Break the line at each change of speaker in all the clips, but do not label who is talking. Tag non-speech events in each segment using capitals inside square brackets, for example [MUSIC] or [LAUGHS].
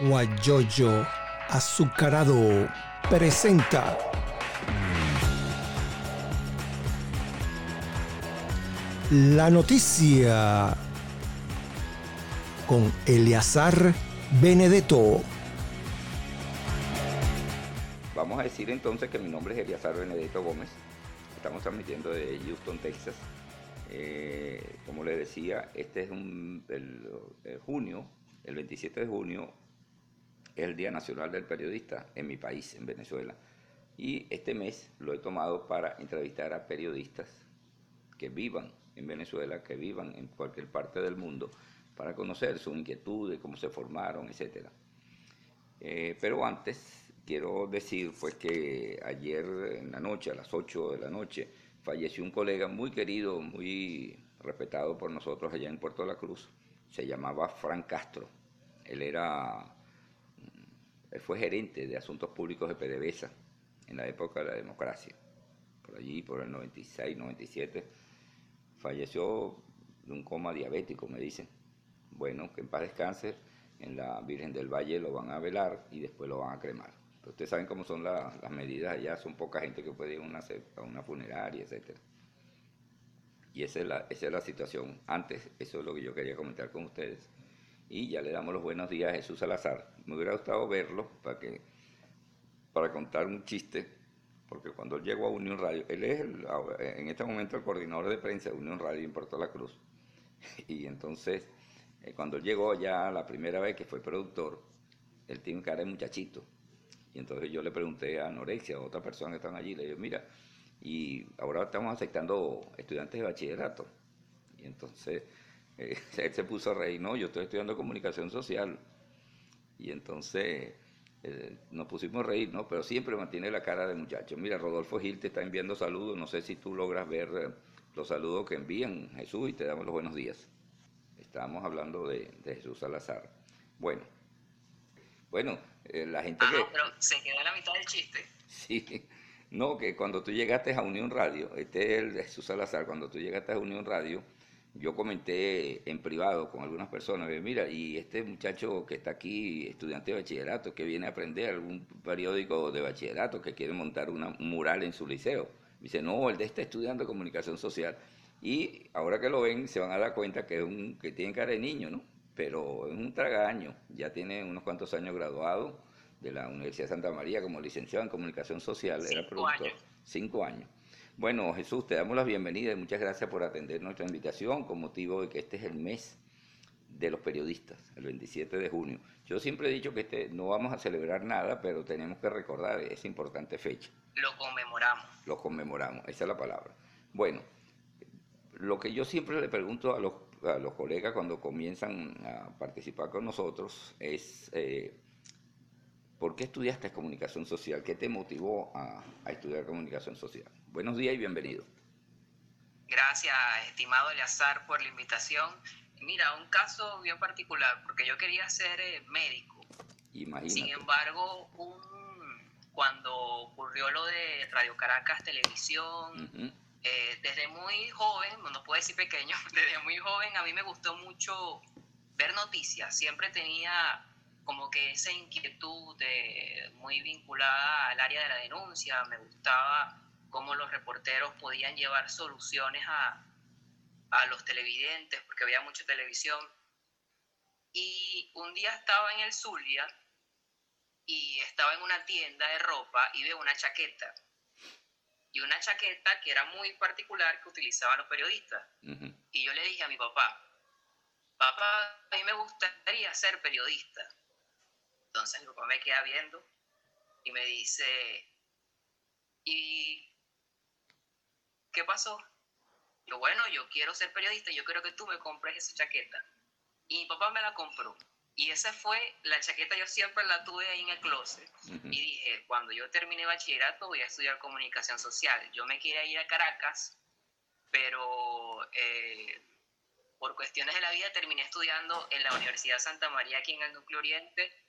Guayoyo Azucarado presenta la noticia con Eleazar Benedetto.
Vamos a decir entonces que mi nombre es Eleazar Benedetto Gómez. Estamos transmitiendo de Houston, Texas. Eh, como les decía, este es un, el, junio, el 27 de junio, es el Día Nacional del Periodista en mi país, en Venezuela. Y este mes lo he tomado para entrevistar a periodistas que vivan en Venezuela, que vivan en cualquier parte del mundo, para conocer sus inquietudes, cómo se formaron, etc. Eh, pero antes quiero decir pues que ayer en la noche, a las 8 de la noche, falleció un colega muy querido, muy respetado por nosotros allá en Puerto de la Cruz. Se llamaba Frank Castro. Él era, mm, fue gerente de asuntos públicos de PDVSA en la época de la democracia. Por allí, por el 96, 97, falleció de un coma diabético, me dicen. Bueno, que en paz descanse, en la Virgen del Valle lo van a velar y después lo van a cremar. ustedes saben cómo son las medidas allá, son poca gente que puede ir a una, a una funeraria, etc. Y esa es, la, esa es la situación. Antes, eso es lo que yo quería comentar con ustedes. Y ya le damos los buenos días a Jesús Salazar. Me hubiera gustado verlo para, que, para contar un chiste porque cuando él llegó a Unión Radio, él es en este momento el coordinador de prensa de Unión Radio en Puerto La Cruz. [LAUGHS] Y entonces, eh, cuando él llegó ya la primera vez que fue productor, él tiene cara de muchachito. Y entonces yo le pregunté a Anorexia, a otra persona que están allí, le dije, mira, y ahora estamos aceptando estudiantes de bachillerato. Y entonces eh, [LAUGHS] él se puso a reír, no, yo estoy estudiando comunicación social. Y entonces eh, nos pusimos a reír, ¿no? Pero siempre mantiene la cara de muchacho. Mira, Rodolfo Gil te está enviando saludos, no sé si tú logras ver eh, los saludos que envían Jesús y te damos los buenos días. Estábamos hablando de, Jesús Salazar. Bueno, bueno, eh, la gente
ah, pero se queda la mitad del chiste. [LAUGHS]
Sí, no, que cuando tú llegaste a Unión Radio, este es el de Jesús Salazar, cuando tú llegaste a Unión Radio, yo comenté en privado con algunas personas, mira, y este muchacho que está aquí, estudiante de bachillerato, que viene a aprender algún periódico de bachillerato, que quiere montar un mural en su liceo. dice, no, el de este estudiando comunicación social. Y ahora que lo ven, se van a dar cuenta que, es un, que tiene cara de niño, ¿no? Pero es un tragaño, ya tiene unos cuantos años graduado de la Universidad de Santa María como licenciado en comunicación social, era productor. Cinco años. Bueno, Jesús, te damos la bienvenida y muchas gracias por atender nuestra invitación con motivo de que este es el mes de los periodistas, el 27 de junio. Yo siempre he dicho que este, no vamos a celebrar nada, pero tenemos que recordar esa importante fecha.
Lo conmemoramos.
Lo conmemoramos, esa es la palabra. Bueno, lo que yo siempre le pregunto a los, a los colegas cuando comienzan a participar con nosotros es... Eh, ¿Por qué estudiaste comunicación social? ¿Qué te motivó a, estudiar comunicación social? Buenos días y bienvenido.
Gracias, estimado Eleazar, por la invitación. Mira, un caso bien particular, porque yo quería ser eh, médico.
Imagínate.
Sin embargo, cuando ocurrió lo de Radio Caracas Televisión, eh, desde muy joven, no puedo decir pequeño, [LAUGHS] desde muy joven a mí me gustó mucho ver noticias. Siempre tenía como que esa inquietud muy vinculada al área de la denuncia, me gustaba cómo los reporteros podían llevar soluciones a, a los televidentes, porque había mucha televisión. Y un día estaba en el Zulia y estaba en una tienda de ropa y veo una chaqueta. Y una chaqueta que era muy particular que utilizaban los periodistas. Y yo le dije a mi papá, papá, a mí me gustaría ser periodista. Entonces mi papá me queda viendo y me dice, ¿y qué pasó? Yo, bueno, yo quiero ser periodista, yo quiero que tú me compres esa chaqueta. Y mi papá me la compró. Y esa fue la chaqueta, yo siempre la tuve ahí en el closet. Y dije, cuando yo termine bachillerato voy a estudiar comunicación social. Yo me quería ir a Caracas, pero eh, por cuestiones de la vida terminé estudiando en la Universidad Santa María, aquí en el Núcleo Oriente,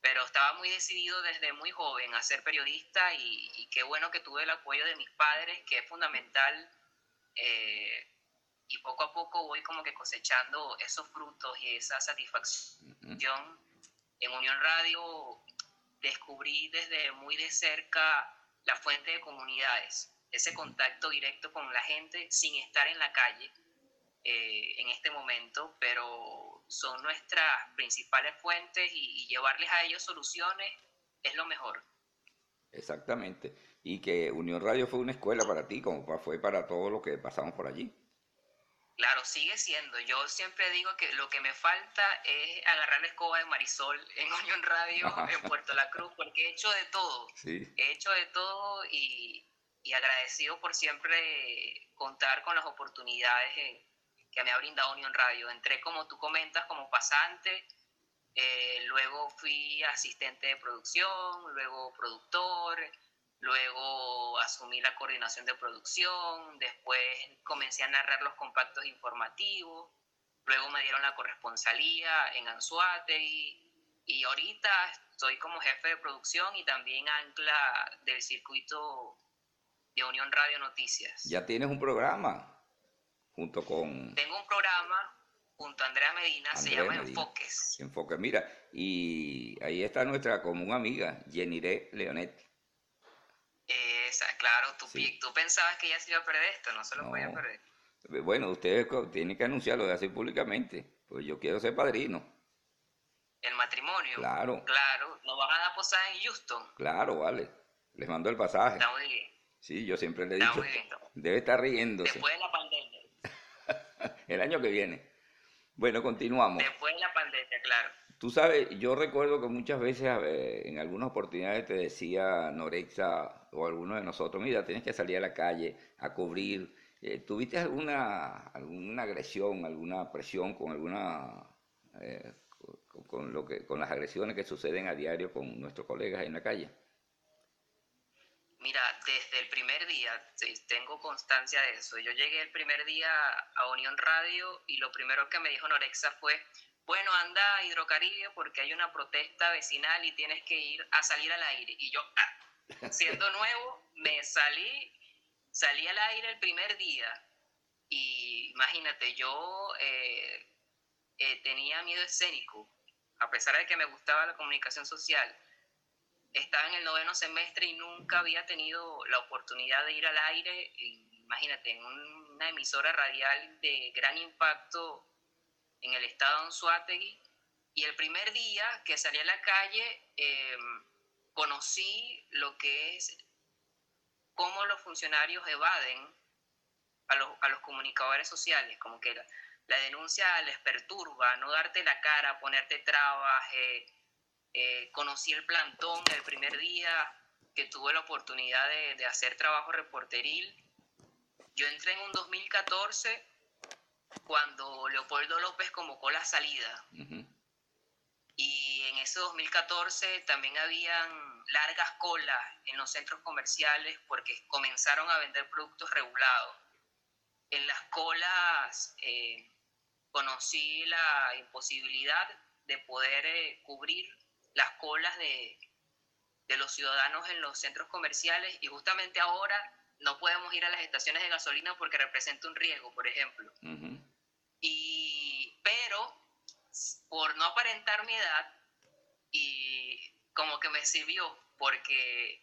pero estaba muy decidido desde muy joven a ser periodista y, qué bueno que tuve el apoyo de mis padres, que es fundamental. Eh, y poco a poco voy como que cosechando esos frutos y esa satisfacción En Unión Radio descubrí desde muy de cerca la fuente de comunidades, ese contacto directo con la gente sin estar en la calle eh, en este momento, pero son nuestras principales fuentes y, y llevarles a ellos soluciones es lo mejor.
Exactamente. Y que Unión Radio fue una escuela para ti, como fue para todos los que pasamos por allí.
Claro, sigue siendo. Yo siempre digo que lo que me falta es agarrar la escoba de Marisol en [LAUGHS] Unión Radio en Puerto La Cruz, porque he hecho de todo. He hecho de todo y, agradecido por siempre contar con las oportunidades que me ha brindado Unión Radio. Entré, como tú comentas, como pasante, eh, luego fui asistente de producción, luego productor, luego asumí la coordinación de producción, después comencé a narrar los compactos informativos, luego me dieron la corresponsalía en Anzuategui y ahorita estoy como jefe de producción y también ancla del circuito de Unión Radio Noticias.
Ya tienes un programa junto con...
Tengo un programa junto a Andrea Medina, se llama Enfoques.
Enfoques, mira, y ahí está nuestra común amiga, Jenire Leonetti.
Esa, claro, tú, tú, pensabas que ella se iba a perder esto, no se lo podía perder.
Bueno, ustedes tienen que anunciarlo de así públicamente, pues yo quiero ser padrino.
¿El matrimonio?
Claro.
Claro, ¿nos van a dar posada en Houston?
Claro, vale. Les mando el pasaje.
Está muy bien.
Sí, yo siempre le he dicho. Debe estar riéndose.
Después de la pandemia.
El año que viene. Bueno, continuamos.
Después de la pandemia, claro.
Tú sabes, yo recuerdo que muchas veces en algunas oportunidades te decía Norexa o alguno de nosotros, mira, tienes que salir a la calle a cubrir. Eh, ¿Tuviste alguna, alguna agresión, alguna presión con alguna eh, con, lo que, con las agresiones que suceden a diario con nuestros colegas en la calle?
Mira, desde el primer día tengo constancia de eso. Yo llegué el primer día a Unión Radio y lo primero que me dijo Norexa fue, bueno, anda a Hidrocaribe porque hay una protesta vecinal y tienes que ir a salir al aire. Y yo, ah, siendo [LAUGHS] nuevo, me salí, salí al aire el primer día. Y imagínate, yo eh, eh, tenía miedo escénico, a pesar de que me gustaba la comunicación social. Estaba en el noveno semestre y nunca había tenido la oportunidad de ir al aire. Imagínate, en una emisora radial de gran impacto en el estado de Anzuategui y el primer día que salí a la calle em, conocí lo que es cómo los funcionarios evaden a los, a los comunicadores sociales, como que la, denuncia les perturba, no darte la cara, ponerte trabas. Eh, eh, conocí el plantón el primer día que tuve la oportunidad de, de hacer trabajo reporteril. Yo entré en un 2014 cuando Leopoldo López convocó la salida. Y en ese 2014 también habían largas colas en los centros comerciales porque comenzaron a vender productos regulados. En las colas eh, conocí la imposibilidad de poder eh, cubrir las colas de, de los ciudadanos en los centros comerciales y justamente ahora no podemos ir a las estaciones de gasolina porque representa un riesgo, por ejemplo. y, pero por no aparentar mi edad, y como que me sirvió, porque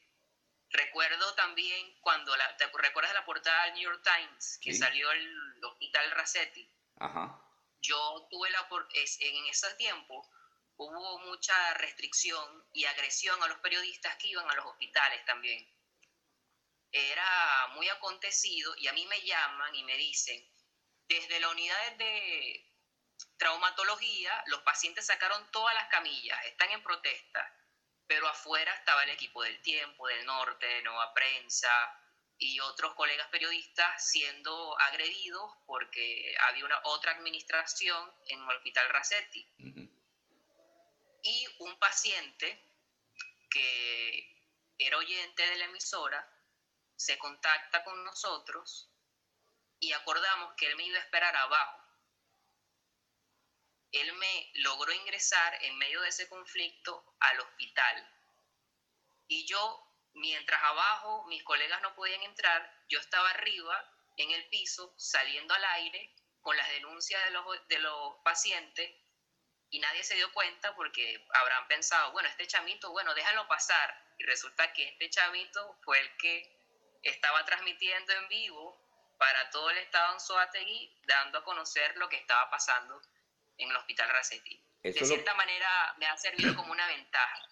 recuerdo también cuando, la, ¿te recuerdas la portada del New York Times que salió el hospital Racetti?
Ajá.
Yo tuve la, en ese tiempo hubo mucha restricción y agresión a los periodistas que iban a los hospitales también era muy acontecido y a mí me llaman y me dicen, desde la unidad de traumatología, los pacientes sacaron todas las camillas, están en protesta, pero afuera estaba el equipo del tiempo, del norte, de Nueva Prensa y otros colegas periodistas siendo agredidos porque había una otra administración en el hospital Racetti. Y un paciente que era oyente de la emisora se contacta con nosotros y acordamos que él me iba a esperar abajo. Él me logró ingresar en medio de ese conflicto al hospital. Y yo, mientras abajo mis colegas no podían entrar, yo estaba arriba en el piso, saliendo al aire, con las denuncias de los, de los pacientes y nadie se dio cuenta porque habrán pensado, bueno, este chamito, bueno, déjalo pasar. Y resulta que este chamito fue el que estaba transmitiendo en vivo para todo el estado en Soategui, dando a conocer lo que estaba pasando en el hospital Racetti. de cierta manera me ha servido como una ventaja.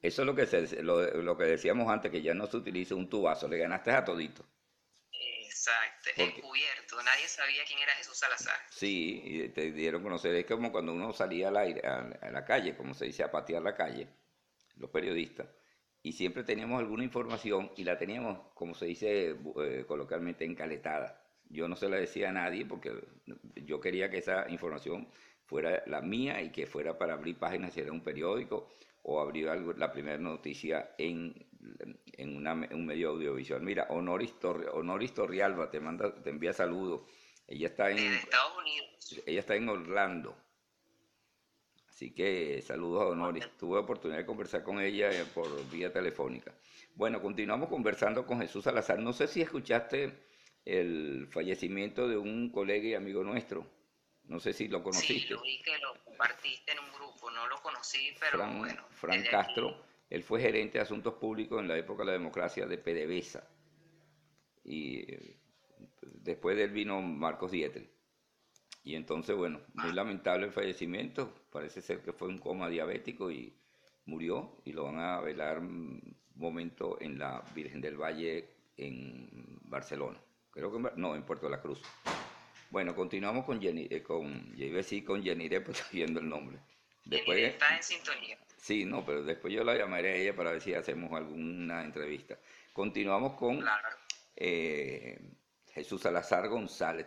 Eso es lo que, se, lo, que decíamos antes, que ya no se utiliza un tubazo, le ganaste a todito.
Exacto, encubierto, nadie sabía quién era Jesús Salazar.
Sí, y te dieron a conocer, es como cuando uno salía al aire, a, la calle, como se dice, a patear la calle, los periodistas, y siempre teníamos alguna información y la teníamos, como se dice eh, coloquialmente, encaletada. Yo no se la decía a nadie porque yo quería que esa información fuera la mía y que fuera para abrir páginas si era un periódico o abrir algo, la primera noticia en, en un medio audiovisual. Mira, Honoris, Torri, Honoris Torrialba te, manda, te envía saludos. Ella está en
Estados Unidos.
Ella está en Orlando. Así que saludos a Honoris. Tuve oportunidad de conversar con ella eh, por vía telefónica. Bueno, continuamos conversando con Jesús Salazar. No sé si escuchaste el fallecimiento de un colega y amigo nuestro. No sé si lo conociste. Sí,
lo vi que lo compartiste en un grupo, no lo conocí, pero bueno.
Fran Castro, él fue gerente de asuntos públicos en la época de la democracia de PDVSA. Y eh, después de él vino Marcos Dietrich. Y entonces, bueno, muy lamentable el fallecimiento. Parece ser que fue un coma diabético y murió. Y lo van a velar un momento en la Virgen del Valle en Barcelona. Creo que no, en Puerto de la Cruz. Bueno, continuamos con Jenny, eh, con, iba a con Jenny, pues [LAUGHS] viendo el nombre.
Después, está en sintonía.
Sí, no, pero después yo la llamaré a ella para ver si hacemos alguna entrevista. Continuamos con eh, Jesús Salazar González.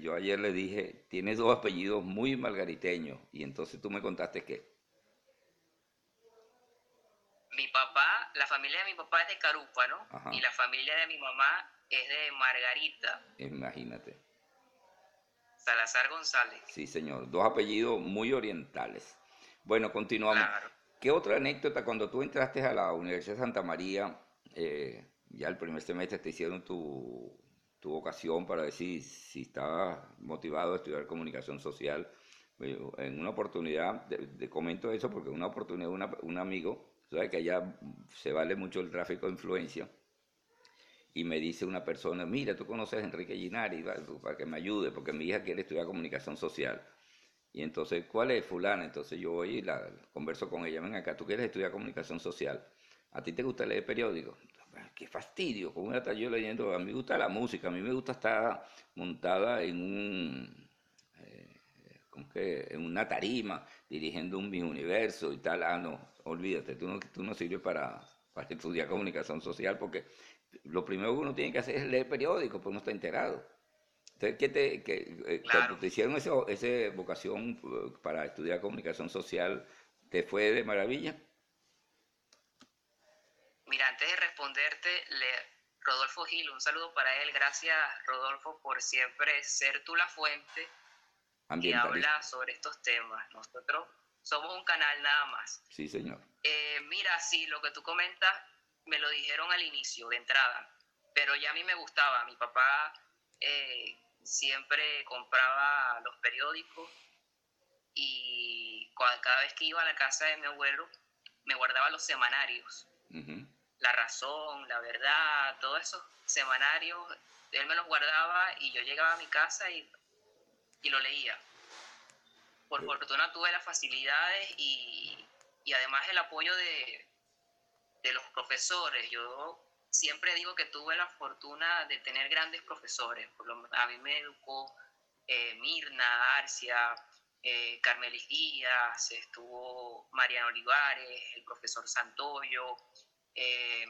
Yo ayer le dije, tiene dos apellidos muy margariteños, y entonces tú me contaste qué.
Mi papá, la familia de mi papá es de Carupa, ¿no? Y la familia de mi mamá es de Margarita.
Imagínate.
Salazar González.
Sí, señor. Dos apellidos muy orientales. Bueno, continuamos. ¿Qué otra anécdota cuando tú entraste a la Universidad de Santa María, eh, ya el primer semestre te hicieron tu, tu vocación para decir si estabas motivado a estudiar comunicación social? En una oportunidad, de, comento eso porque una oportunidad un amigo, sabes que allá se vale mucho el tráfico de influencia, y me dice una persona, mira, tú conoces a Enrique Ginari, para que me ayude, porque mi hija quiere estudiar comunicación social. Y entonces, ¿cuál es fulana? Entonces yo voy y la, converso con ella, ven acá, tú quieres estudiar comunicación social, ¿a ti te gusta leer periódicos? Qué fastidio, como estar yo leyendo, a mí me gusta la música, a mí me gusta estar montada en un, eh, que, en una tarima, dirigiendo un mi universo y tal, ah, no, olvídate, tú no, tú no sirves para, para estudiar comunicación social porque lo primero que uno tiene que hacer es leer periódicos, pues uno está enterado. Entonces, ¿qué te, eh, cuando te hicieron esa vocación eh, para estudiar comunicación social, ¿te fue de maravilla?
Mira, antes de responderte, le, Rodolfo Gil, un saludo para él. Gracias, Rodolfo, por siempre ser tú la fuente y hablar sobre estos temas. Nosotros somos un canal nada más.
Sí, señor.
Eh, mira, sí, lo que tú comentas me lo dijeron al inicio, de entrada, pero ya a mí me gustaba. Mi papá eh, siempre compraba los periódicos y cada vez que iba a la casa de mi abuelo me guardaba los semanarios. La razón, la verdad, todos esos semanarios, él me los guardaba y yo llegaba a mi casa y, y lo leía. Por fortuna tuve las facilidades y, y además el apoyo de, de los profesores. Yo siempre digo que tuve la fortuna de tener grandes profesores. a mí me educó eh, Mirna, Arcia, eh, Carmelis Díaz, estuvo Mariano Olivares, el profesor Santoyo, eh,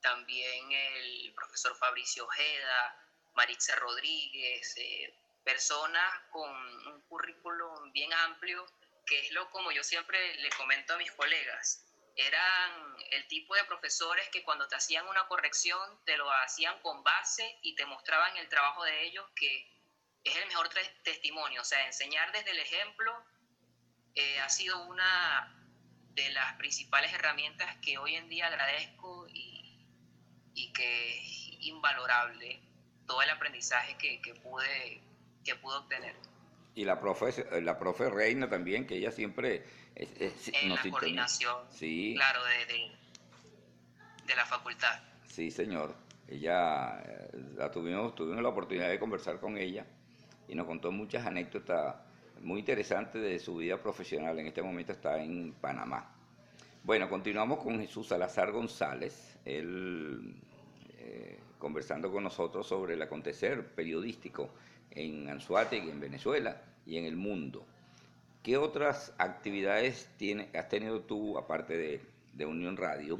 también el profesor Fabricio Ojeda, Maritza Rodríguez, eh, personas con un currículum bien amplio, que es lo como yo siempre le comento a mis colegas eran el tipo de profesores que cuando te hacían una corrección te lo hacían con base y te mostraban el trabajo de ellos, que es el mejor testimonio. O sea, enseñar desde el ejemplo eh, ha sido una de las principales herramientas que hoy en día agradezco y, y que es invalorable todo el aprendizaje que, que, pude, que pude obtener.
Y la profe, la profe Reina también, que ella siempre
en la coordinación,
sí.
claro, de, de, la facultad.
Sí, señor. Ella, eh, la tuvimos, tuvimos la oportunidad de conversar con ella y nos contó muchas anécdotas muy interesantes de su vida profesional. En este momento está en Panamá. Bueno, continuamos con Jesús Salazar González, él eh, conversando con nosotros sobre el acontecer periodístico en Anzuategui, en Venezuela y en el mundo. ¿Qué otras actividades has tenido tú, aparte de, Unión Radio,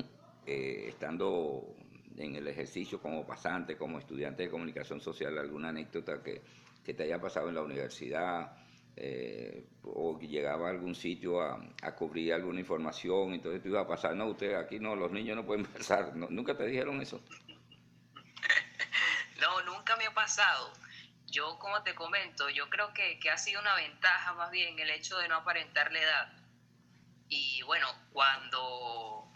eh, estando en el ejercicio como pasante, como estudiante de comunicación social, alguna anécdota que, te haya pasado en la universidad eh, o que llegaba a algún sitio a, cubrir alguna información, entonces tú ibas a pasar, no, usted aquí no, los niños no pueden [LAUGHS] pasar, ¿nunca te dijeron eso? [LAUGHS]
No, nunca me ha pasado. Yo, como te comento, yo creo que, ha sido una ventaja más bien el hecho de no aparentar la edad. Y bueno, cuando,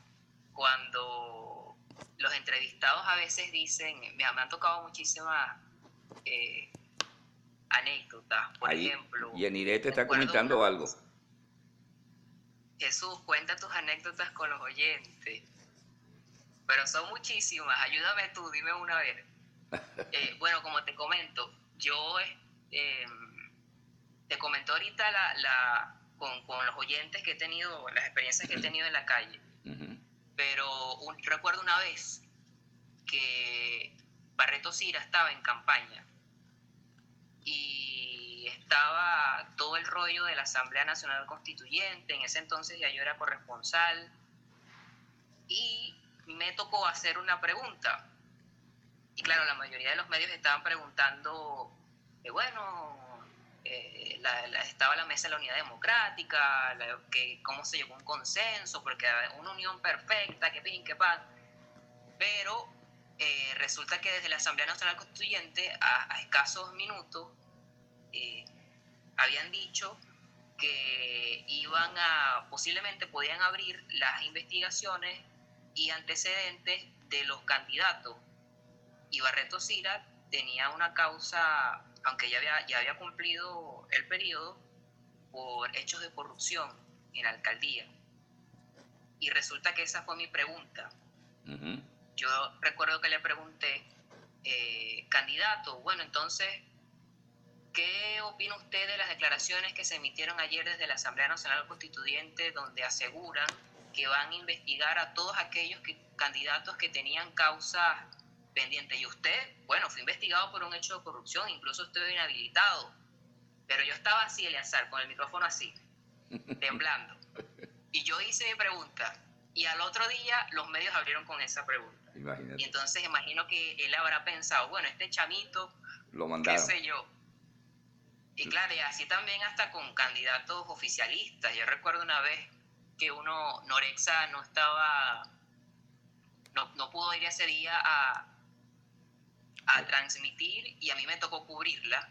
cuando los entrevistados a veces dicen, me, han tocado muchísimas eh, anécdotas, por ejemplo.
Y Aniré te está comentando algo.
Jesús, cuenta tus anécdotas con los oyentes. Pero son muchísimas, ayúdame tú, dime una vez. [LAUGHS] Eh, bueno, como te comento, yo eh, te comento ahorita la, con, los oyentes que he tenido, las experiencias que he tenido en la calle. Pero recuerdo una vez que Barreto Sira estaba en campaña y estaba todo el rollo de la Asamblea Nacional Constituyente. En ese entonces ya yo era corresponsal y me tocó hacer una pregunta y claro, la mayoría de los medios estaban preguntando, bueno, eh, estaba la mesa de la unidad democrática, que cómo se llegó a un consenso, porque una unión perfecta, que pin, que pan. Pero eh, resulta que desde la Asamblea Nacional Constituyente, a, escasos minutos, eh, habían dicho que iban a, posiblemente podían abrir las investigaciones y antecedentes de los candidatos y Barreto Sira tenía una causa, aunque ya había, ya había cumplido el periodo, por hechos de corrupción en la alcaldía. Y resulta que esa fue mi pregunta. Yo recuerdo que le pregunté, eh, candidato, bueno, entonces, ¿qué opina usted de las declaraciones que se emitieron ayer desde la Asamblea Nacional Constituyente donde aseguran que van a investigar a todos aquellos candidatos que tenían causas pendiente. Y usted, bueno, fue investigado por un hecho de corrupción, incluso estuvo inhabilitado. Pero yo estaba así, Eleazar, con el micrófono así, [LAUGHS] temblando. Y yo hice mi pregunta. Y al otro día los medios abrieron con esa pregunta. Y entonces imagino que él habrá pensado, bueno, este chamito,
lo mandaron.
qué sé yo. Y claro, y así también hasta con candidatos oficialistas. Yo recuerdo una vez que uno, Norexa no estaba, no, no pudo ir ese día a, a transmitir y a mí me tocó cubrirla.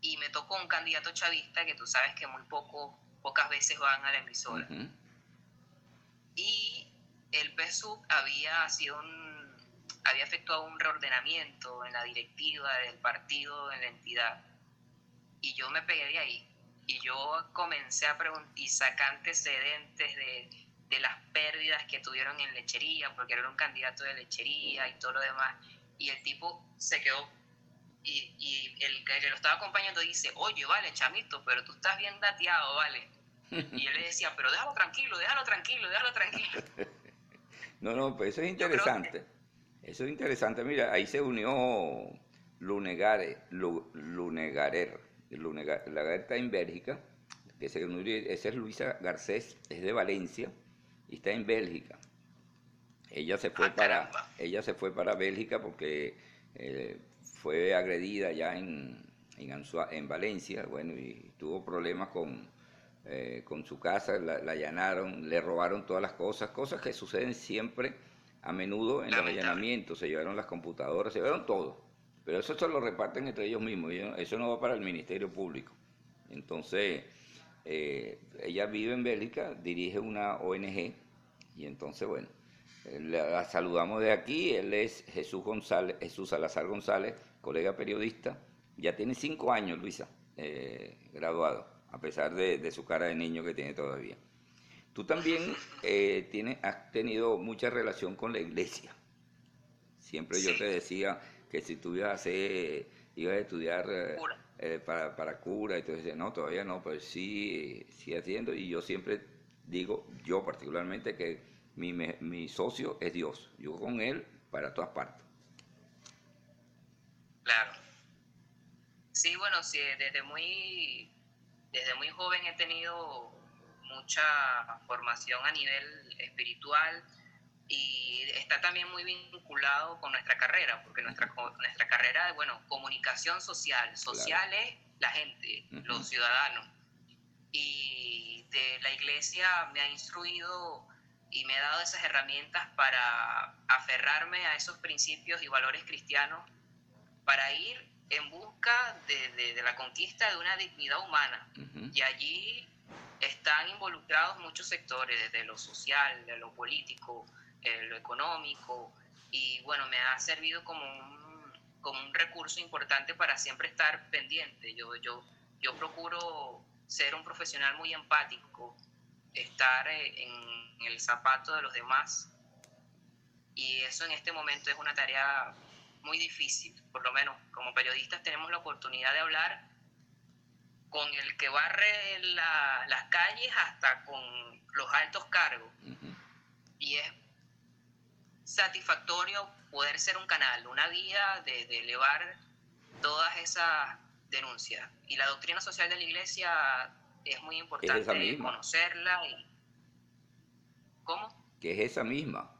Y me tocó un candidato chavista que tú sabes que muy poco, pocas veces van a la emisora. Y el PSUV había sido un, había efectuado un reordenamiento en la directiva del partido, en la entidad. Y yo me pegué de ahí. Y yo comencé a preguntar y sacar antecedentes de, de las pérdidas que tuvieron en lechería, porque era un candidato de lechería y todo lo demás y el tipo se quedó y, y el que lo estaba acompañando dice, oye, vale, chamito, pero tú estás bien dateado, vale. Y él le decía, pero déjalo tranquilo, déjalo tranquilo, déjalo tranquilo. [LAUGHS]
No, no, pues eso es interesante. Eso es interesante. Mira, ahí se unió Lunegare, Lunegarer. Lunegarer está en Bélgica. Que se esa es Luisa Garcés, es de Valencia y está en Bélgica. Ella se fue, ah, para, ella se fue para Bélgica porque eh, fue agredida ya en, en, en, Valencia, bueno, y tuvo problemas con, eh, con su casa, la, allanaron, le robaron todas las cosas, cosas que suceden siempre a menudo en los allanamientos, se llevaron las computadoras, se llevaron todo, pero eso se lo reparten entre ellos mismos, eso no va para el Ministerio Público. Entonces, eh, ella vive en Bélgica, dirige una ONG, y entonces, bueno, la saludamos de aquí, él es Jesús González, Jesús Salazar González, colega periodista. Ya tiene cinco años, Luisa, eh, graduado, a pesar de, su cara de niño que tiene todavía. Tú también eh, tienes, has tenido mucha relación con la iglesia. Siempre yo te decía que si tú ibas a, hacer, ibas a estudiar eh, para, para, cura, y tú decías, no, todavía no, pues sí, sí haciendo. Y yo siempre digo, yo particularmente, que mi, mi socio es Dios. Yo con Él para todas partes.
Claro. Sí, bueno, sí, desde muy, desde muy joven he tenido mucha formación a nivel espiritual y está también muy vinculado con nuestra carrera, porque nuestra, nuestra carrera es, bueno, comunicación social. Social es la gente, los ciudadanos. Y de la iglesia me ha instruido y me ha dado esas herramientas para aferrarme a esos principios y valores cristianos, para ir en busca de, la conquista de una dignidad humana. Y allí están involucrados muchos sectores, desde lo social, de lo político, eh, lo económico, y bueno, me ha servido como un, como un recurso importante para siempre estar pendiente. Yo, yo, yo procuro ser un profesional muy empático, estar eh, en el zapato de los demás, y eso en este momento es una tarea muy difícil, por lo menos como periodistas tenemos la oportunidad de hablar con el que barre las calles hasta con los altos cargos. Y es satisfactorio poder ser un canal, una vía de, elevar todas esas denuncias. Y la doctrina social de la iglesia es muy importante conocerla. Y... ¿Cómo?
Que es esa misma,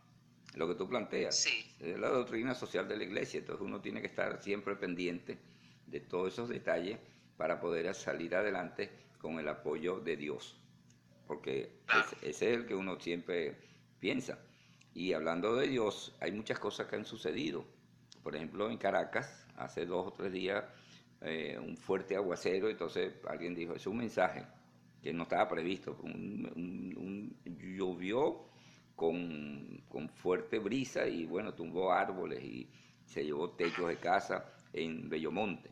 lo que tú planteas. Sí. Es la doctrina social de la iglesia, entonces uno tiene que estar siempre pendiente de todos esos detalles para poder salir adelante con el apoyo de Dios, porque ese es el que uno siempre piensa. Y hablando de Dios, hay muchas cosas que han sucedido. Por ejemplo, en Caracas, hace dos o tres días, eh, un fuerte aguacero, entonces alguien dijo, es un mensaje que no estaba previsto, llovió con, con, fuerte brisa y bueno, tumbó árboles y se llevó techos de casa en Bellomonte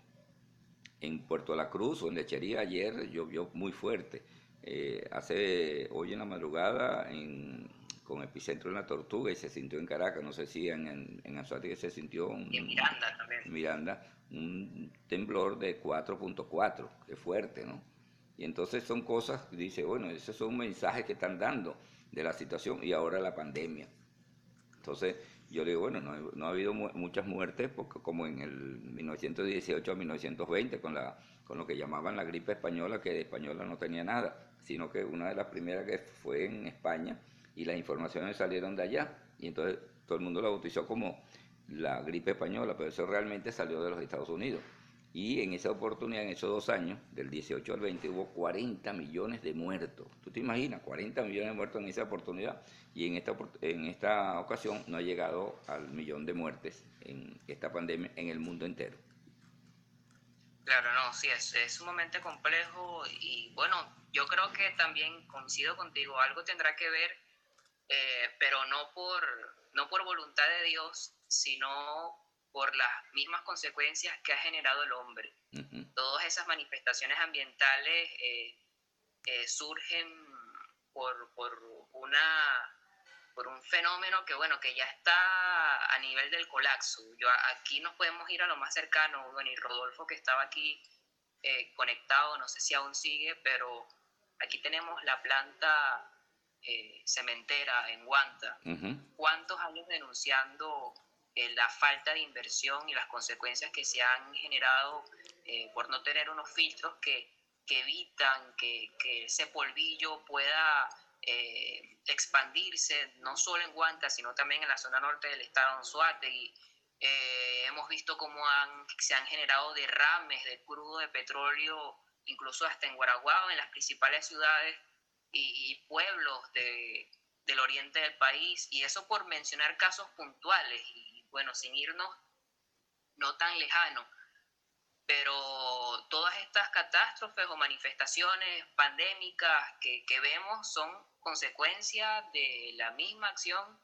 en Puerto La Cruz o en Lechería ayer llovió muy fuerte. Eh, hace hoy en la madrugada en, con epicentro en la Tortuga y se sintió en Caracas, no sé si en, en, en se sintió
un, en Miranda también.
Miranda, un temblor de 4.4, que fuerte, ¿no? Y entonces son cosas, dice, bueno, esos son mensajes que están dando de la situación y ahora la pandemia. Entonces, yo digo, bueno, no, ha habido muchas muertes, porque como en el 1918 a 1920, con, la, con lo que llamaban la gripe española, que de española no tenía nada, sino que una de las primeras que fue en España y las informaciones salieron de allá, y entonces todo el mundo la bautizó como la gripe española, pero eso realmente salió de los Estados Unidos. Y en esa oportunidad, en esos dos años, del 18 al 20, hubo 40 millones de muertos. ¿Tú te imaginas? 40 millones de muertos en esa oportunidad. Y en esta, en esta ocasión no ha llegado al millón de muertes en esta pandemia en el mundo entero.
Claro, no, sí, es, es sumamente complejo y bueno, yo creo que también coincido contigo, algo tendrá que ver, eh, pero no por, no por voluntad de Dios, sino por las mismas consecuencias que ha generado el hombre. Todas esas manifestaciones ambientales eh, eh, surgen por, por, una, por un fenómeno que, bueno, que ya está a nivel del colapso. Yo, aquí nos podemos ir a lo más cercano, bueno, y Rodolfo que estaba aquí eh, conectado, no sé si aún sigue, pero aquí tenemos la planta cementera en Guanta. ¿Cuántos años denunciando eh, la falta de inversión y las consecuencias que se han generado eh, por no tener unos filtros que, evitan que, ese polvillo pueda eh, expandirse, no solo en Guanta, sino también en la zona norte del estado de y hemos visto cómo han, se han generado derrames de crudo de petróleo, incluso hasta en Guaraguao, en las principales ciudades y, pueblos del oriente del país, y eso por mencionar casos puntuales. Y, bueno, sin irnos no tan lejano, pero todas estas catástrofes o manifestaciones pandémicas que, vemos son consecuencia de la misma acción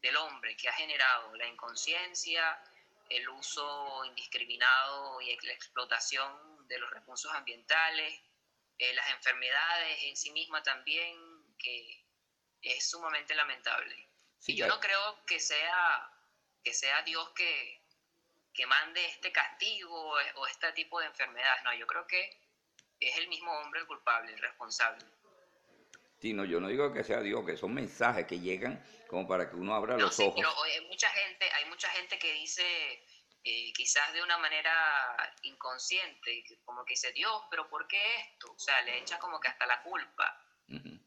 del hombre que ha generado la inconsciencia, el uso indiscriminado y la explotación de los recursos ambientales, eh, las enfermedades en sí mismas también, que es sumamente lamentable. y yo no creo que sea, que sea Dios que, que mande este castigo o este tipo de enfermedades, no, yo creo que es el mismo hombre el culpable, el responsable.
Sí, no, yo no digo que sea Dios, que son mensajes que llegan como para que uno abra los ojos.
Pero hay mucha gente, hay mucha gente que dice, eh, quizás de una manera inconsciente, como que dice, Dios, pero ¿por qué esto? O sea, le echa como que hasta la culpa.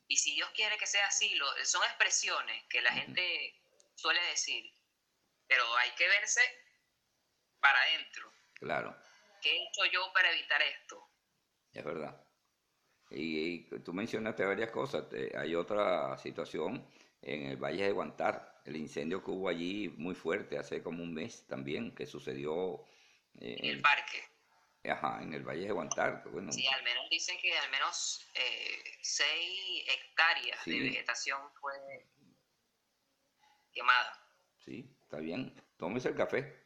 Y si Dios quiere que sea así, lo, son expresiones que la gente suele decir, pero hay que verse para adentro.
Claro.
¿Qué he hecho yo para evitar esto?
Es verdad. Y, tú mencionaste varias cosas. hay otra situación en el Valle de Guantar, el incendio que hubo allí muy fuerte hace como un mes también, que sucedió...
Eh, en el parque.
Ajá, en el Valle de Guantar.
Bueno. Sí, al menos dicen que al menos eh, seis hectáreas de vegetación fue quemada.
Sí, está bien. Tómese el café.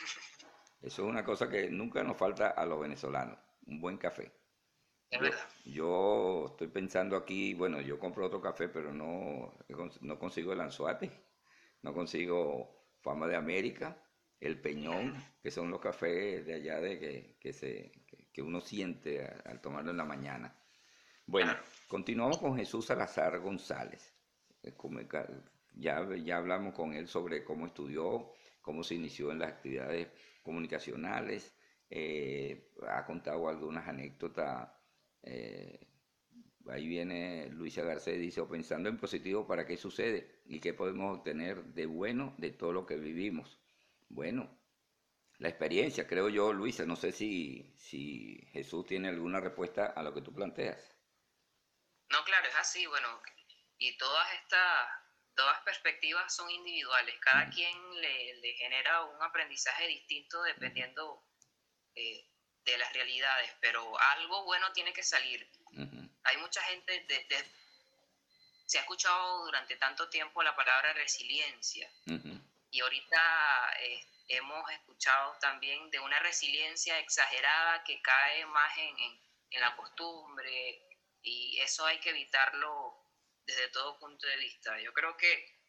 [LAUGHS] Eso es una cosa que nunca nos falta a los venezolanos, un buen café.
Es verdad.
Yo estoy pensando aquí, bueno, yo compro otro café, pero no, no consigo el anzuate, no consigo Fama de América, el Peñón, que son los cafés de allá de que, se, que, uno siente al, tomarlo en la mañana. Bueno, continuamos con Jesús Salazar González. Ya, ya hablamos con él sobre cómo estudió, cómo se inició en las actividades comunicacionales, eh, ha contado algunas anécdotas. Eh, ahí viene Luisa Garcés, dice, o pensando en positivo, ¿para qué sucede? ¿Y qué podemos obtener de bueno de todo lo que vivimos? Bueno, la experiencia, creo yo, Luisa, no sé si, si Jesús tiene alguna respuesta a lo que tú planteas.
No, claro, es así, bueno, y todas estas todas perspectivas son individuales, cada quien le, genera un aprendizaje distinto dependiendo eh, de las realidades, pero algo bueno tiene que salir. Hay mucha gente, se ha escuchado durante tanto tiempo la palabra resiliencia y ahorita eh, hemos escuchado también de una resiliencia exagerada que cae más en, en la costumbre y eso hay que evitarlo desde todo punto de vista. Yo creo que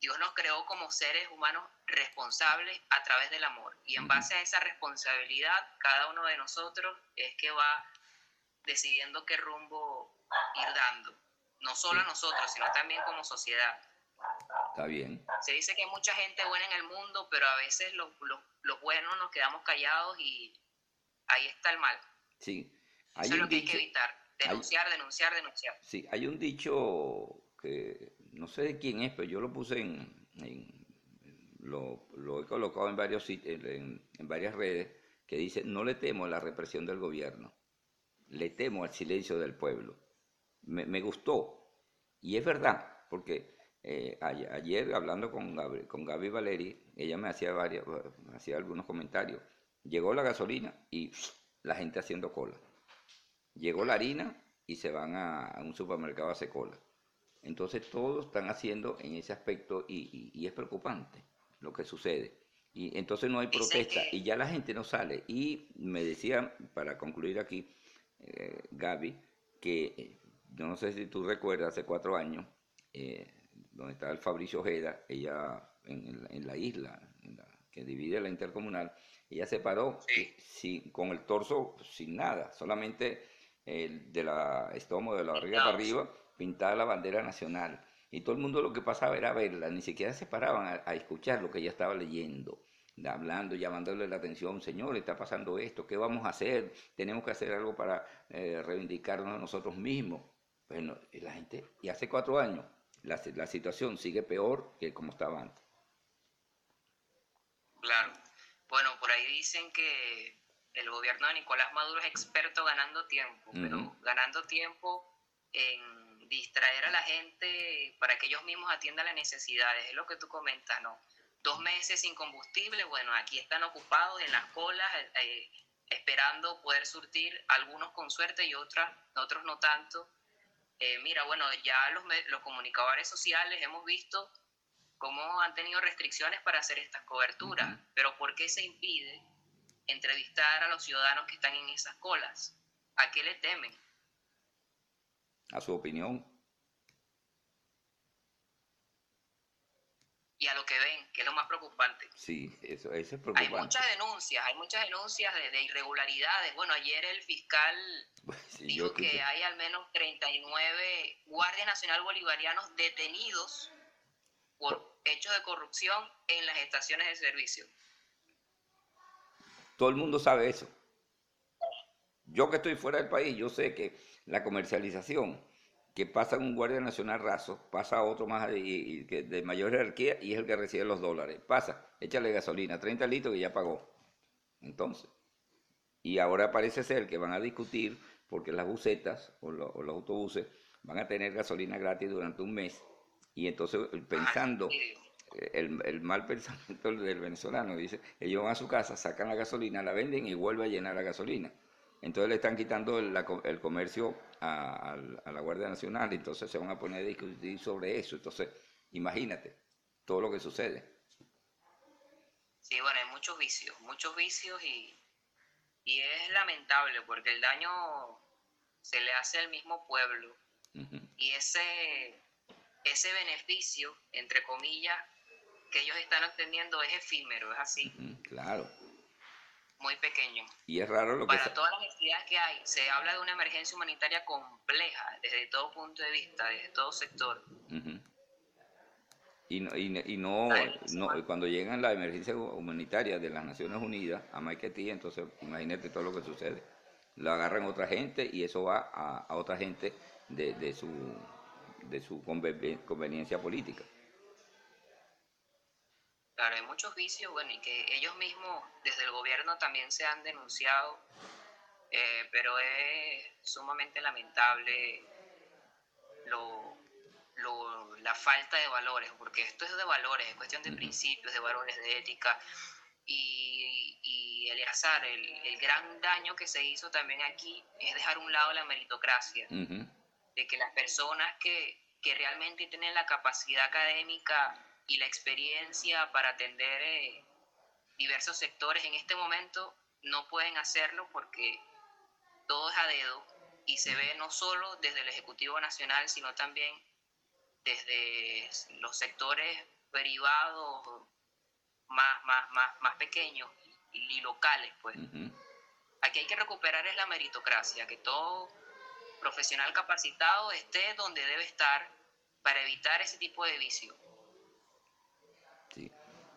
Dios nos creó como seres humanos responsables a través del amor. Y en base a esa responsabilidad, cada uno de nosotros es que va decidiendo qué rumbo ir dando. No solo a nosotros, sino también como sociedad.
Está bien.
Se dice que hay mucha gente buena en el mundo, pero a veces los, los, buenos nos quedamos callados y ahí está el mal.
Sí.
Eso es lo que hay que evitar. Denunciar, denunciar, denunciar.
Sí, hay un dicho que no sé de quién es, pero yo lo puse en, lo, he colocado en varios sitios, en, varias redes, que dice, no le temo a la represión del gobierno, le temo al silencio del pueblo. Me, gustó, y es verdad, porque eh, ayer, hablando con con Gaby Valeri, ella me hacía, varios, hacía algunos comentarios. Llegó la gasolina y la gente haciendo cola. Llegó la harina y se van a, un supermercado a hacer cola. Entonces todos están haciendo en ese aspecto y, es preocupante lo que sucede. Y entonces no hay protesta y ya la gente no sale. Y me decía, para concluir aquí, eh, Gaby, que eh, yo no sé si tú recuerdas, hace cuatro años, eh, donde estaba el Fabricio Ojeda, ella en, la isla que divide la intercomunal, ella se paró con el torso sin nada, solamente el de la estómago, de la barriga para arriba, pintada la bandera nacional. Y todo el mundo lo que pasaba era verla, ni siquiera se paraban a, escuchar lo que ella estaba leyendo, hablando, llamándole la atención, señor, está pasando esto, ¿qué vamos a hacer? Tenemos que hacer algo para eh, reivindicarnos a nosotros mismos. Bueno, y la gente, y hace cuatro años, la, la situación sigue peor que como estaba antes.
Claro. Bueno, por ahí dicen que el gobierno de Nicolás Maduro es experto ganando tiempo, pero ganando tiempo en distraer a la gente para que ellos mismos atiendan las necesidades, es lo que tú comentas, ¿no? Dos meses sin combustible, bueno, aquí están ocupados en las colas, eh, eh, esperando poder surtir, algunos con suerte y otras, otros no tanto. Eh, mira, bueno, ya los, los comunicadores sociales hemos visto cómo han tenido restricciones para hacer estas coberturas, pero ¿por qué se impide entrevistar a los ciudadanos que están en esas colas? ¿A qué le temen?
A su opinión.
Y a lo que ven, que es lo más preocupante.
Sí, eso, es preocupante.
Hay muchas denuncias, hay muchas denuncias de, irregularidades. Bueno, ayer el fiscal [LAUGHS] dijo que hay al menos 39 guardias nacional bolivarianos detenidos por hechos de corrupción en las estaciones de servicio.
Todo el mundo sabe eso. Yo que estoy fuera del país, yo sé que la comercialización que pasa un guardia nacional raso, pasa a otro más de, mayor jerarquía y es el que recibe los dólares. Pasa, échale gasolina, 30 litros que ya pagó. Entonces, y ahora parece ser que van a discutir porque las busetas o, los autobuses van a tener gasolina gratis durante un mes y entonces pensando el, el, mal [LAUGHS] pensamiento del venezolano dice ellos van a su casa sacan la gasolina la venden y vuelven a llenar la gasolina entonces le están quitando el, comercio a, la Guardia Nacional, entonces se van a poner a discutir sobre eso. Entonces, imagínate todo lo que sucede.
Sí, bueno, hay muchos vicios, muchos vicios y, es lamentable porque el daño se le hace al mismo pueblo y ese, ese beneficio, entre comillas, que ellos están obteniendo es efímero, es así.
claro
muy pequeño.
Y es raro lo que...
Para todas las necesidades que hay, se habla de una emergencia humanitaria compleja desde todo punto de vista, desde todo sector.
Y, no, y, no, no, cuando llegan las emergencias humanitarias de las Naciones Unidas a Maiquetía, entonces imagínate todo lo que sucede. Lo agarran otra gente y eso va a, otra gente de, de, su, de su conveniencia política.
Claro, hay muchos vicios, bueno, y que ellos mismos desde el gobierno también se han denunciado, eh, pero es sumamente lamentable la falta de valores, porque esto es de valores, es cuestión de principios, de valores, de ética. Y, y Eleazar, el, gran daño que se hizo también aquí es dejar a un lado la meritocracia, de que las personas que, que realmente tienen la capacidad académica y la experiencia para atender eh, diversos sectores en este momento no pueden hacerlo porque todo es a dedo y se ve no solo desde el Ejecutivo Nacional, sino también desde los sectores privados más, más, más, más pequeños y, locales. Pues. Aquí hay que recuperar es la meritocracia, que todo profesional capacitado esté donde debe estar para evitar ese tipo de vicio.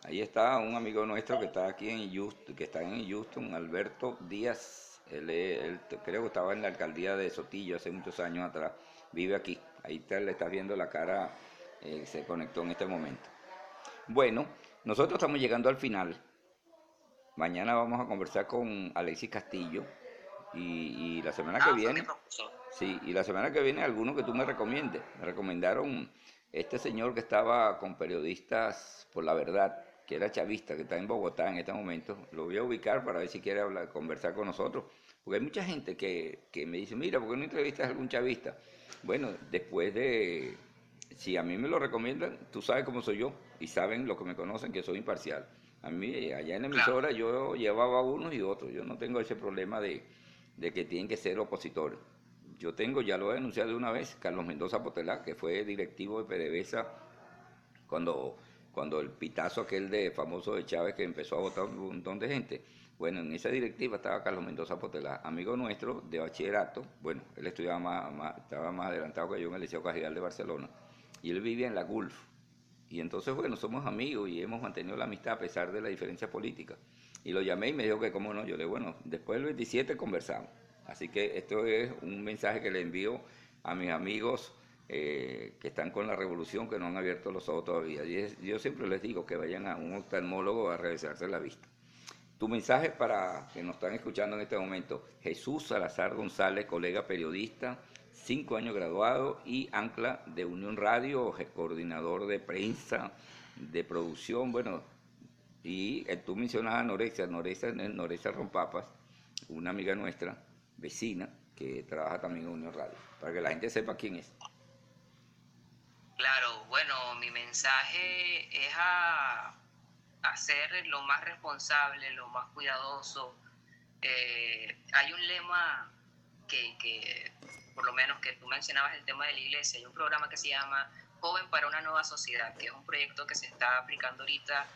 Ahí está un amigo nuestro que está aquí en Houston, que está en Houston, Alberto Díaz. Él, creo que estaba en la alcaldía de Sotillo hace muchos años atrás. Vive aquí. Ahí te, le estás viendo la cara. Eh, se conectó en este momento. Bueno, nosotros estamos llegando al final. Mañana vamos a conversar con Alexis Castillo. Y, la semana que ah, viene. Sí, y la semana que viene alguno que tú me recomiendes. Me recomendaron este señor que estaba con periodistas por la verdad que era chavista, que está en Bogotá en este momento, lo voy a ubicar para ver si quiere hablar, conversar con nosotros, porque hay mucha gente que, me dice, mira, ¿por qué no entrevistas a algún chavista? Bueno, después de, si a mí me lo recomiendan, tú sabes cómo soy yo, y saben los que me conocen que soy imparcial. A mí, allá en la emisora, yo llevaba unos y otros, yo no tengo ese problema de, de que tienen que ser opositores. Yo tengo, ya lo he denunciado de una vez, Carlos Mendoza Potelá, que fue directivo de PDVSA cuando cuando el pitazo aquel de famoso de Chávez que empezó a votar un montón de gente. Bueno, en esa directiva estaba Carlos Mendoza Potelá, amigo nuestro de bachillerato. Bueno, él estudiaba más, estaba más adelantado que yo en el Liceo Cajigal de Barcelona. Y él vivía en la Gulf. Y entonces, bueno, somos amigos y hemos mantenido la amistad a pesar de la diferencia política. Y lo llamé y me dijo que cómo no. Yo le bueno, después del 27 conversamos. Así que esto es un mensaje que le envío a mis amigos eh, que están con la revolución, que no han abierto los ojos todavía. yo siempre les digo que vayan a un oftalmólogo a revisarse la vista. Tu mensaje para que nos están escuchando en este momento, Jesús Salazar González, colega periodista, cinco años graduado y ancla de Unión Radio, coordinador de prensa, de producción, bueno, y tú mencionas a Norexia, Norexia, Norexia Rompapas, una amiga nuestra, vecina, que trabaja también en Unión Radio, para que la gente sepa quién es.
Claro, bueno, mi mensaje es a, ser lo más responsable, lo más cuidadoso. Eh, hay un lema que, que, por lo menos que tú mencionabas el tema de la iglesia, hay un programa que se llama Joven para una Nueva Sociedad, que es un proyecto que se está aplicando ahorita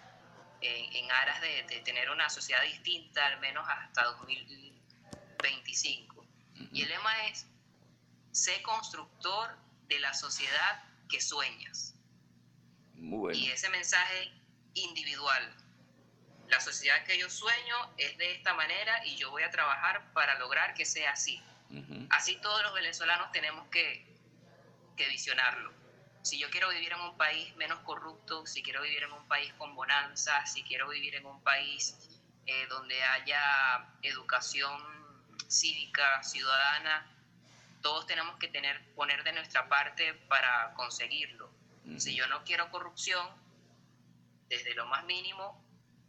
en, aras de, tener una sociedad distinta, al menos hasta 2025. Y el lema es, sé constructor de la sociedad que sueñas. Y ese mensaje individual. La sociedad que yo sueño es de esta manera y yo voy a trabajar para lograr que sea así. Así todos los venezolanos tenemos que, que visionarlo si yo quiero vivir en un país menos corrupto, si quiero vivir en un país con bonanza, si quiero vivir en un país eh, donde haya educación cívica, ciudadana, todos tenemos que tener, poner de nuestra parte para conseguirlo. Si yo no quiero corrupción, desde lo más mínimo,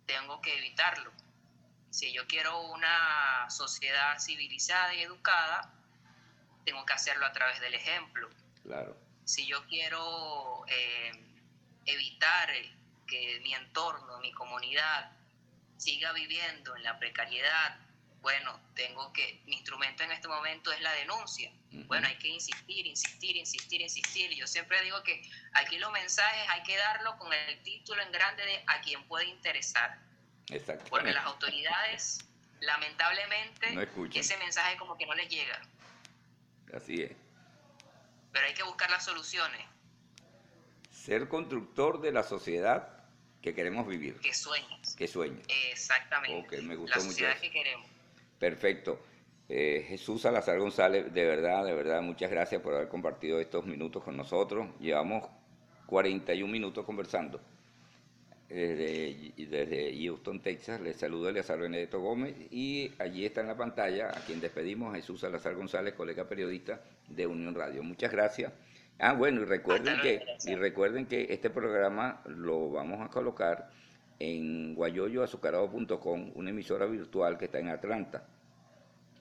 tengo que evitarlo. Si yo quiero una sociedad civilizada y educada, tengo que hacerlo a través del ejemplo.
Claro
si yo quiero eh, evitar que mi entorno, mi comunidad siga viviendo en la precariedad, bueno, tengo que, mi instrumento en este momento es la denuncia. Bueno, hay que insistir, insistir, insistir, insistir. Y yo siempre digo que aquí los mensajes hay que darlo con el título en grande de a quien puede interesar. Porque las autoridades, lamentablemente, ese mensaje como que no les llega.
Así es
pero hay que buscar las soluciones.
Ser constructor de la sociedad que queremos vivir.
Que sueñas.
Que sueñas.
Exactamente.
me gustó
la sociedad que queremos.
Perfecto. Eh, Jesús Salazar González, de verdad, de verdad, muchas gracias por haber compartido estos minutos con nosotros. Llevamos 41 minutos conversando. Desde, desde Houston, Texas, les saludo Eleazar Benedetto Gómez y allí está en la pantalla a quien despedimos, Jesús Salazar González, colega periodista de Unión Radio. Muchas gracias. Ah, bueno, y recuerden, que, y recuerden que este programa lo vamos a colocar en guayoyoazucarado.com, una emisora virtual que está en Atlanta.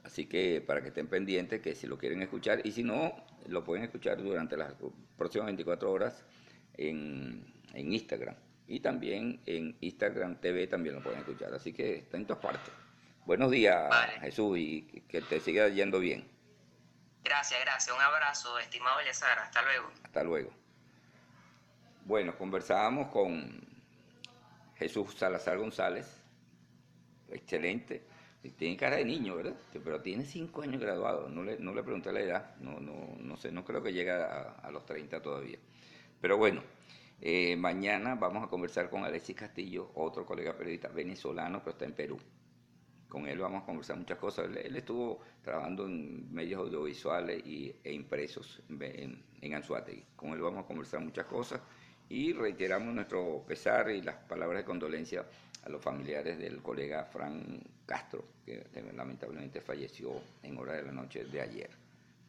Así que para que estén pendientes, que si lo quieren escuchar, y si no, lo pueden escuchar durante las próximas 24 horas en, en Instagram. Y también en Instagram TV también lo pueden escuchar. Así que está en todas partes. Buenos días, Jesús, y que te siga yendo bien.
Gracias, gracias. Un abrazo, estimado Elezar. Hasta luego.
Hasta luego. Bueno, conversábamos con Jesús Salazar González. Excelente. Tiene cara de niño, ¿verdad? Pero tiene cinco años graduado. No le, no le pregunté la edad. No, no, no sé, no creo que llegue a, los 30 todavía. Pero bueno, eh, mañana vamos a conversar con Alexis Castillo, otro colega periodista venezolano, pero está en Perú con él vamos a conversar muchas cosas. Él, estuvo trabajando en medios audiovisuales y, e impresos en, en. Con él vamos a conversar muchas cosas y reiteramos nuestro pesar y las palabras de condolencia a los familiares del colega Fran Castro, que lamentablemente falleció en hora de la noche de ayer.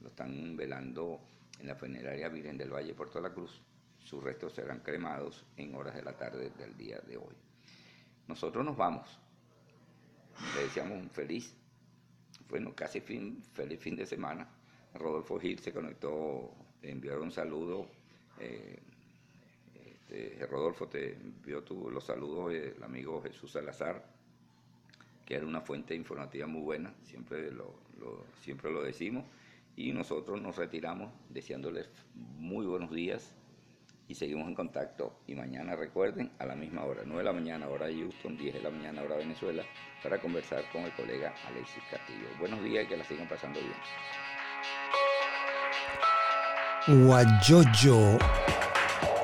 Lo están velando en la funeraria Virgen del Valle Puerto La Cruz. Sus restos serán cremados en horas de la tarde del día de hoy. Nosotros nos vamos le decíamos un feliz, bueno, casi fin, feliz fin de semana. Rodolfo Gil se conectó, enviaron un saludo. Eh, este, Rodolfo te envió los saludos del amigo Jesús Salazar, que era una fuente informativa muy buena, siempre lo, siempre lo decimos. Y nosotros nos retiramos deseándoles muy buenos días y seguimos en contacto. Y mañana recuerden, a la misma hora, 9 de la mañana, hora Houston, 10 de la mañana, hora Venezuela, para conversar con el colega Alexis Castillo. Buenos días y que la sigan pasando bien.
Guayoyo